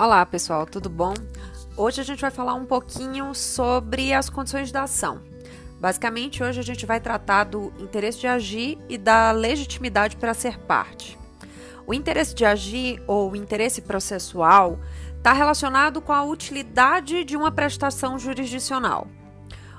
Olá, pessoal, tudo bom? Hoje a gente vai falar um pouquinho sobre as condições da ação. Basicamente, hoje a gente vai tratar do interesse de agir e da legitimidade para ser parte. O interesse de agir ou interesse processual está relacionado com a utilidade de uma prestação jurisdicional.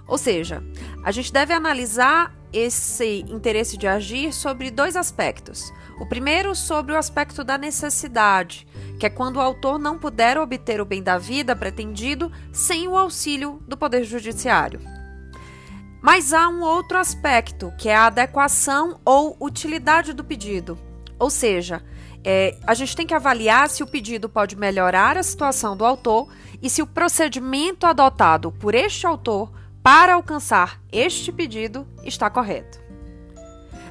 Ou seja, a gente deve analisar esse interesse de agir sobre dois aspectos. O primeiro, sobre o aspecto da necessidade, que é quando o autor não puder obter o bem da vida pretendido sem o auxílio do Poder Judiciário. Mas há um outro aspecto, que é a adequação ou utilidade do pedido. Ou seja, é, a gente tem que avaliar se o pedido pode melhorar a situação do autor e se o procedimento adotado por este autor para alcançar este pedido está correto.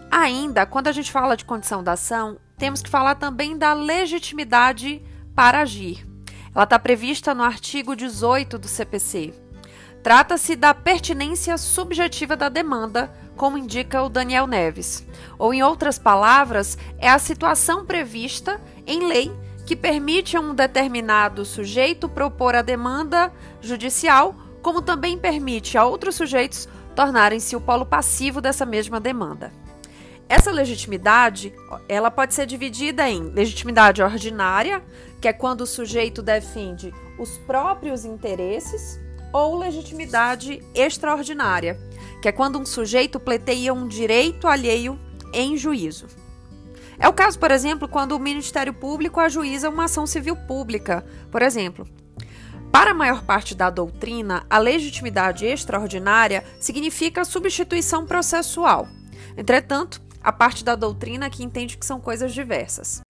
Ainda, quando a gente fala de condição da ação, temos que falar também da legitimidade para agir. Ela está prevista no artigo 18 do CPC. Trata-se da pertinência subjetiva da demanda, como indica o Daniel Neves. Ou, em outras palavras, é a situação prevista em lei que permite a um determinado sujeito propor a demanda judicial como também permite a outros sujeitos tornarem-se o polo passivo dessa mesma demanda. Essa legitimidade, ela pode ser dividida em legitimidade ordinária, que é quando o sujeito defende os próprios interesses, ou legitimidade extraordinária, que é quando um sujeito pleiteia um direito alheio em juízo. É o caso, por exemplo, quando o Ministério Público ajuiza uma ação civil pública, por exemplo, para a maior parte da doutrina, a legitimidade extraordinária significa substituição processual. Entretanto, a parte da doutrina que entende que são coisas diversas.